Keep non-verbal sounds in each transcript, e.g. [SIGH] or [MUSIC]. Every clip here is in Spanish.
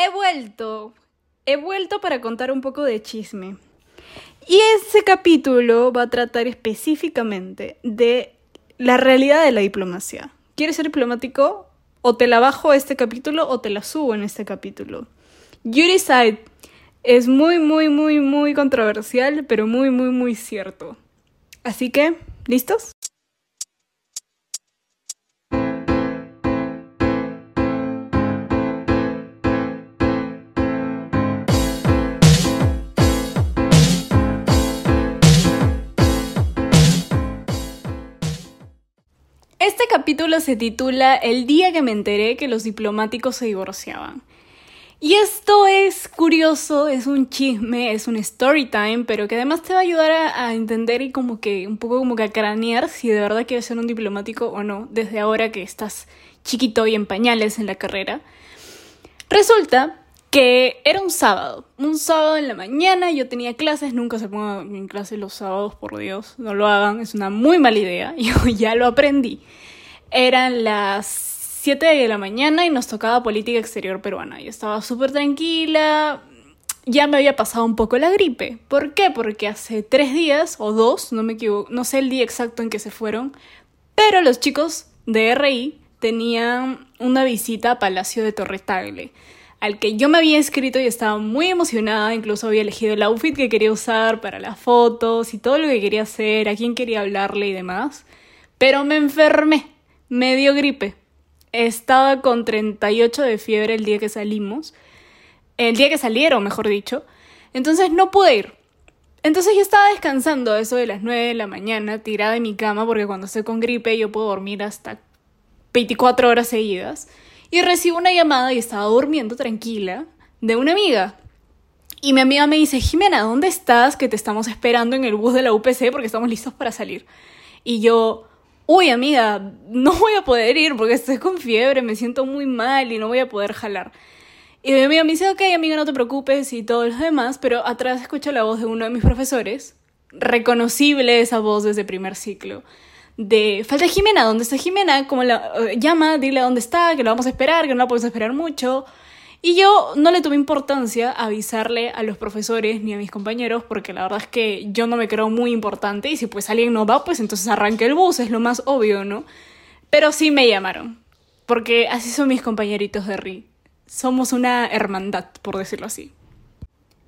He vuelto. He vuelto para contar un poco de chisme. Y ese capítulo va a tratar específicamente de la realidad de la diplomacia. ¿Quieres ser diplomático? O te la bajo este capítulo o te la subo en este capítulo. You decide. Es muy, muy, muy, muy controversial, pero muy, muy, muy cierto. Así que, ¿listos? Capítulo se titula El día que me enteré que los diplomáticos se divorciaban. Y esto es curioso, es un chisme, es un story time, pero que además te va a ayudar a, entender y como que un poco como que a cranear si de verdad quieres ser un diplomático o no, desde ahora que estás chiquito y en pañales en la carrera. Resulta que era un sábado, un sábado en la mañana, yo tenía clases, nunca se pongan en clase los sábados, por Dios, no lo hagan, es una muy mala idea, [LAUGHS] yo ya lo aprendí. Eran las 7 de la mañana y nos tocaba política exterior peruana. Yo estaba súper tranquila, ya me había pasado un poco la gripe. ¿Por qué? Porque hace tres días o dos, no me equivoco, no sé el día exacto en que se fueron, pero los chicos de RI tenían una visita a Palacio de Torretagle al que yo me había inscrito y estaba muy emocionada, incluso había elegido el outfit que quería usar para las fotos y todo lo que quería hacer, a quién quería hablarle y demás. Pero me enfermé, me dio gripe. Estaba con 38 de fiebre el día que salimos, el día que salieron, mejor dicho. Entonces no pude ir. Entonces yo estaba descansando eso de las 9 de la mañana, tirada en mi cama, porque cuando estoy con gripe yo puedo dormir hasta 24 horas seguidas y recibo una llamada y estaba durmiendo tranquila de una amiga. Y mi amiga me dice, Jimena, ¿dónde estás? Que te estamos esperando en el bus de la UPC porque estamos listos para salir. Y yo, uy, amiga, no voy a poder ir porque estoy con fiebre, me siento muy mal y no voy a poder jalar. Y mi amiga me dice, ok, amiga, no te preocupes y todo lo demás, pero atrás escucho la voz de uno de mis profesores, reconocible esa voz desde primer ciclo de falta Jimena, ¿dónde está Jimena? Como la eh, llama, dile dónde está, que lo vamos a esperar, que no la podemos esperar mucho. Y yo no le tuve importancia avisarle a los profesores ni a mis compañeros porque la verdad es que yo no me creo muy importante y si pues alguien no va, pues entonces arranque el bus, es lo más obvio, ¿no? Pero sí me llamaron, porque así son mis compañeritos de RI. Somos una hermandad, por decirlo así.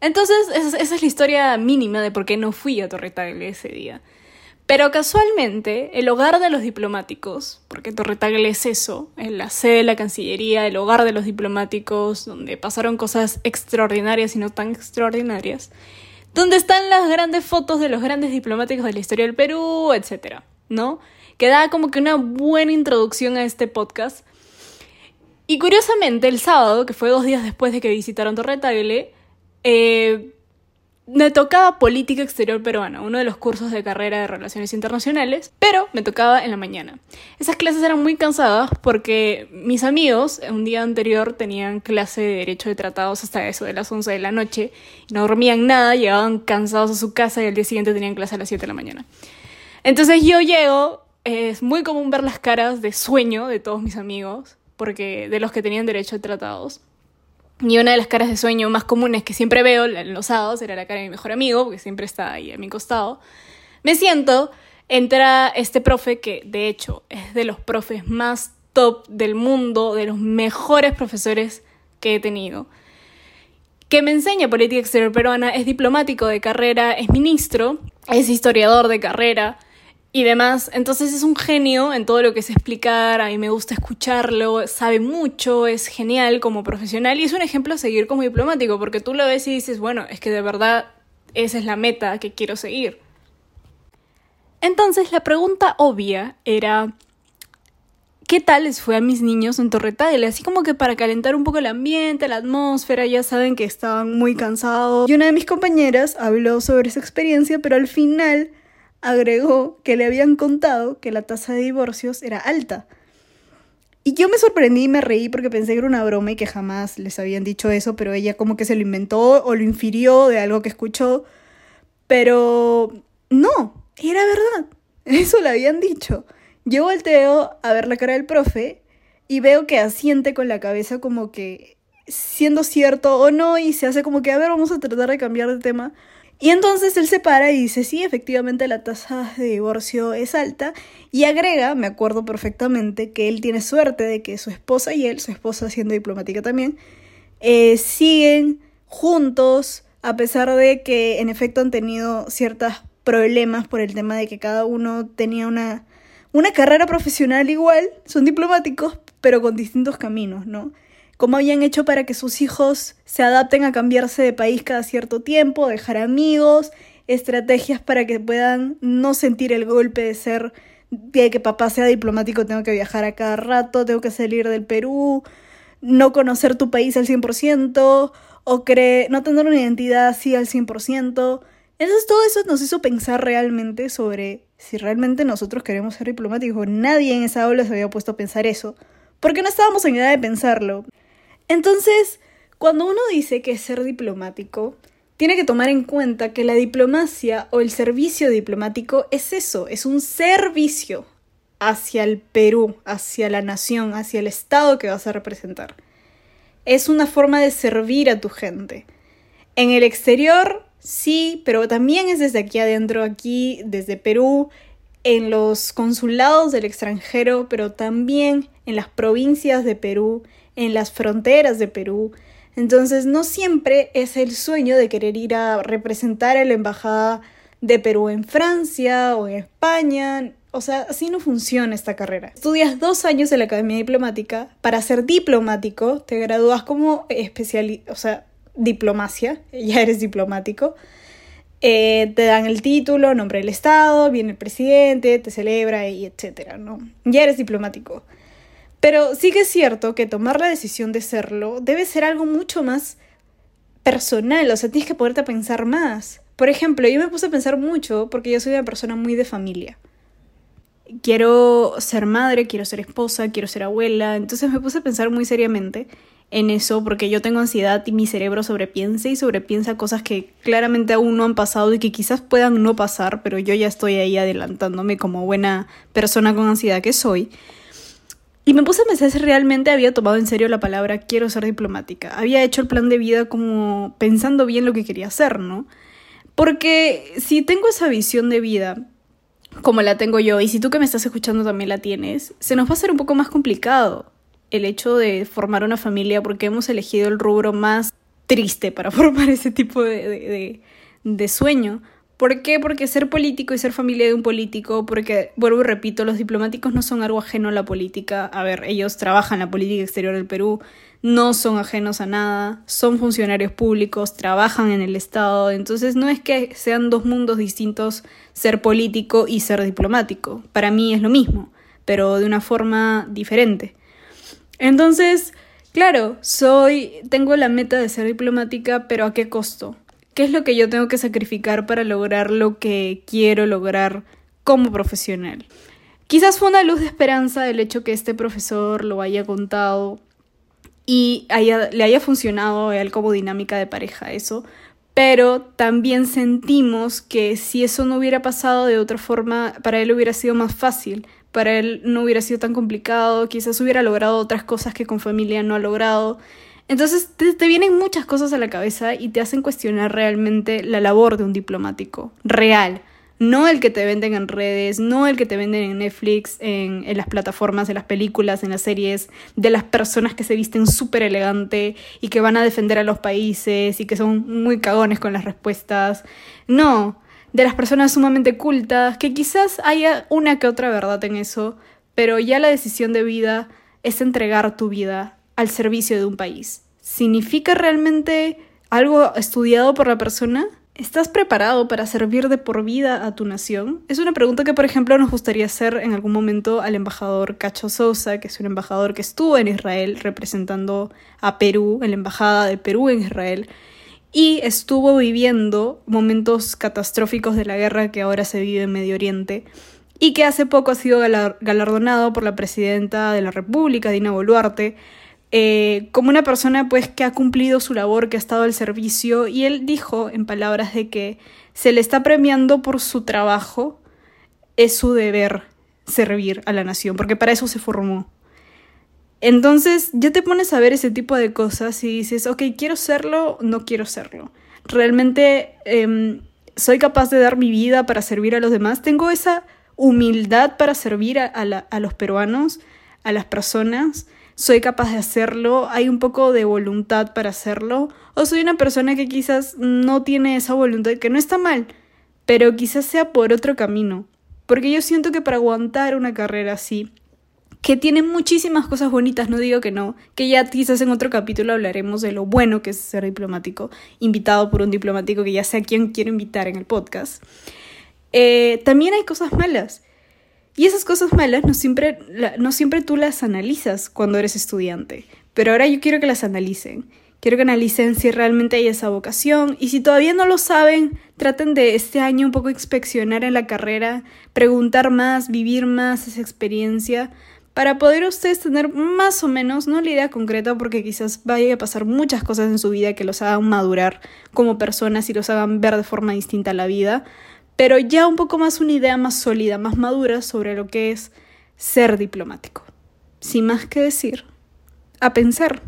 Entonces, esa, es la historia mínima de por qué no fui a Torretagle ese día. Pero casualmente, el hogar de los diplomáticos, porque Torretagle es eso, en la sede de la Cancillería, el hogar de los diplomáticos, donde pasaron cosas extraordinarias y no tan extraordinarias, donde están las grandes fotos de los grandes diplomáticos de la historia del Perú, etc. ¿No? Que da como que una buena introducción a este podcast. Y curiosamente, el sábado, que fue dos días después de que visitaron Torretagle, eh, me tocaba política exterior peruana, uno de los cursos de carrera de relaciones internacionales, pero me tocaba en la mañana. Esas clases eran muy cansadas porque mis amigos un día anterior tenían clase de derecho de tratados hasta eso de las 11 de la noche, no dormían nada, llegaban cansados a su casa y al día siguiente tenían clase a las 7 de la mañana. Entonces yo llego, es muy común ver las caras de sueño de todos mis amigos, porque de los que tenían derecho de tratados. Y una de las caras de sueño más comunes que siempre veo en los era la cara de mi mejor amigo, porque siempre está ahí a mi costado. Me siento, entra este profe que de hecho es de los profes más top del mundo, de los mejores profesores que he tenido, que me enseña política exterior peruana, es diplomático de carrera, es ministro, es historiador de carrera, y demás. Entonces es un genio en todo lo que es explicar, a mí me gusta escucharlo, sabe mucho, es genial como profesional y es un ejemplo a seguir como diplomático, porque tú lo ves y dices, bueno, es que de verdad esa es la meta que quiero seguir. Entonces la pregunta obvia era, ¿qué tal les fue a mis niños en Torretagle? Así como que para calentar un poco el ambiente, la atmósfera, ya saben que estaban muy cansados. Y una de mis compañeras habló sobre esa experiencia, pero al final agregó que le habían contado que la tasa de divorcios era alta. Y yo me sorprendí y me reí porque pensé que era una broma y que jamás les habían dicho eso, pero ella como que se lo inventó o lo infirió de algo que escuchó. Pero no, era verdad. [LAUGHS] Eso le habían dicho. Yo volteo a ver la cara del profe y veo que asiente con la cabeza como que siendo cierto o no y se hace como que, a ver, vamos a tratar de cambiar de tema. Y entonces él se para y dice, sí, efectivamente la tasa de divorcio es alta. Y agrega, me acuerdo perfectamente, que él tiene suerte de que su esposa y él, su esposa siendo diplomática también, eh, siguen juntos a pesar de que en efecto han tenido ciertos problemas por el tema de que cada uno tenía una, una carrera profesional igual, son diplomáticos, pero con distintos caminos, ¿no? Cómo habían hecho para que sus hijos se adapten a cambiarse de país cada cierto tiempo, dejar amigos, estrategias para que puedan no sentir el golpe de ser de que papá sea diplomático, tengo que viajar a cada rato, tengo que salir del Perú, no conocer tu país al 100% o cree, no tener una identidad así al 100%. Entonces todo eso nos hizo pensar realmente sobre si realmente nosotros queremos ser diplomáticos. Nadie en esa aula se había puesto a pensar eso, porque no estábamos en edad de pensarlo. Entonces, cuando uno dice que es ser diplomático, tiene que tomar en cuenta que la diplomacia o el servicio diplomático es eso, es un servicio hacia el Perú, hacia la nación, hacia el Estado que vas a representar. Es una forma de servir a tu gente. En el exterior, sí, pero también es desde aquí adentro, aquí, desde Perú, en los consulados del extranjero, pero también en las provincias de Perú, en las fronteras de Perú. Entonces no siempre es el sueño de querer ir a representar a la embajada de Perú en Francia o en España. O sea, así no funciona esta carrera. Estudias dos años en la Academia Diplomática. Para ser diplomático, te gradúas como especialista, o sea, diplomacia, [LAUGHS] ya eres diplomático. Eh, te dan el título, nombre del Estado, viene el presidente, te celebra y etcétera, ¿no? Ya eres diplomático. Pero sí que es cierto que tomar la decisión de serlo debe ser algo mucho más personal, o sea, tienes que poderte pensar más. Por ejemplo, yo me puse a pensar mucho porque yo soy una persona muy de familia. Quiero ser madre, quiero ser esposa, quiero ser abuela, entonces me puse a pensar muy seriamente en eso porque yo tengo ansiedad y mi cerebro sobrepiensa y sobrepiensa cosas que claramente aún no han pasado y que quizás puedan no pasar, pero yo ya estoy ahí adelantándome como buena persona con ansiedad que soy. Y me puse a pensar si realmente había tomado en serio la palabra quiero ser diplomática. Había hecho el plan de vida como pensando bien lo que quería hacer, ¿no? Porque si tengo esa visión de vida, como la tengo yo, y si tú que me estás escuchando también la tienes, se nos va a hacer un poco más complicado el hecho de formar una familia porque hemos elegido el rubro más triste para [LAUGHS] formar ese tipo de, de, de sueño. ¿Por qué? Porque ser político y ser familia de un político, porque, vuelvo y repito, los diplomáticos no son algo ajeno a la política. A ver, ellos trabajan en la política exterior del Perú, no son ajenos a nada, son funcionarios públicos, trabajan en el Estado, entonces no es que sean dos mundos distintos ser político y ser diplomático. Para mí es lo mismo, pero de una forma diferente. Entonces, claro, soy, tengo la meta de ser diplomática, pero ¿a qué costo? ¿Qué es lo que yo tengo que sacrificar para lograr lo que quiero lograr como profesional? Quizás fue una luz de esperanza el hecho que este profesor lo haya contado y le haya funcionado a él como dinámica de pareja eso, pero también sentimos que si eso no hubiera pasado de otra forma, para él hubiera sido más fácil, para él no hubiera sido tan complicado, quizás hubiera logrado otras cosas que con familia no ha logrado. Entonces te, vienen muchas cosas a la cabeza y te hacen cuestionar realmente la labor de un diplomático real. No el que te venden en redes, no el que te venden en Netflix, en, las plataformas, en las películas, en las series, de las personas que se visten súper elegante y que van a defender a los países y que son muy cagones con las respuestas. No, de las personas sumamente cultas, que quizás haya una que otra verdad en eso, pero ya la decisión de vida es entregar tu vida al servicio de un país? ¿Significa realmente algo estudiado por la persona? ¿Estás preparado para servir de por vida a tu nación? Es una pregunta que, por ejemplo, nos gustaría hacer en algún momento al embajador Cacho Sousa, que es un embajador que estuvo en Israel representando a Perú, en la embajada de Perú en Israel, y estuvo viviendo momentos catastróficos de la guerra que ahora se vive en Medio Oriente y que hace poco ha sido galardonado por la presidenta de la República, Dina Boluarte, eh, como una persona pues que ha cumplido su labor, que ha estado al servicio, y él dijo en palabras de que se le está premiando por su trabajo, es su deber servir a la nación, porque para eso se formó. Entonces ya te pones a ver ese tipo de cosas y dices, ok, quiero serlo, no quiero serlo. Realmente em, soy capaz de dar mi vida para servir a los demás. Tengo esa humildad para servir a, a los peruanos, a las personas. Soy capaz de hacerlo, hay un poco de voluntad para hacerlo. O soy una persona que quizás no tiene esa voluntad, que no está mal, pero quizás sea por otro camino. Porque yo siento que para aguantar una carrera así, que tiene muchísimas cosas bonitas, no digo que no, que ya quizás en otro capítulo hablaremos de lo bueno que es ser diplomático, invitado por un diplomático que ya sé a quién quiero invitar en el podcast. Eh, también hay cosas malas. Y esas cosas malas no siempre, no siempre tú las analizas cuando eres estudiante, pero ahora yo quiero que las analicen. Quiero que analicen si realmente hay esa vocación y si todavía no lo saben, traten de este año un poco inspeccionar en la carrera, preguntar más, vivir más esa experiencia para poder ustedes tener más o menos, no la idea concreta, porque quizás vaya a pasar muchas cosas en su vida que los hagan madurar como personas y los hagan ver de forma distinta la vida, pero ya un poco más una idea más sólida, más madura sobre lo que es ser diplomático. Sin más que decir, a pensar.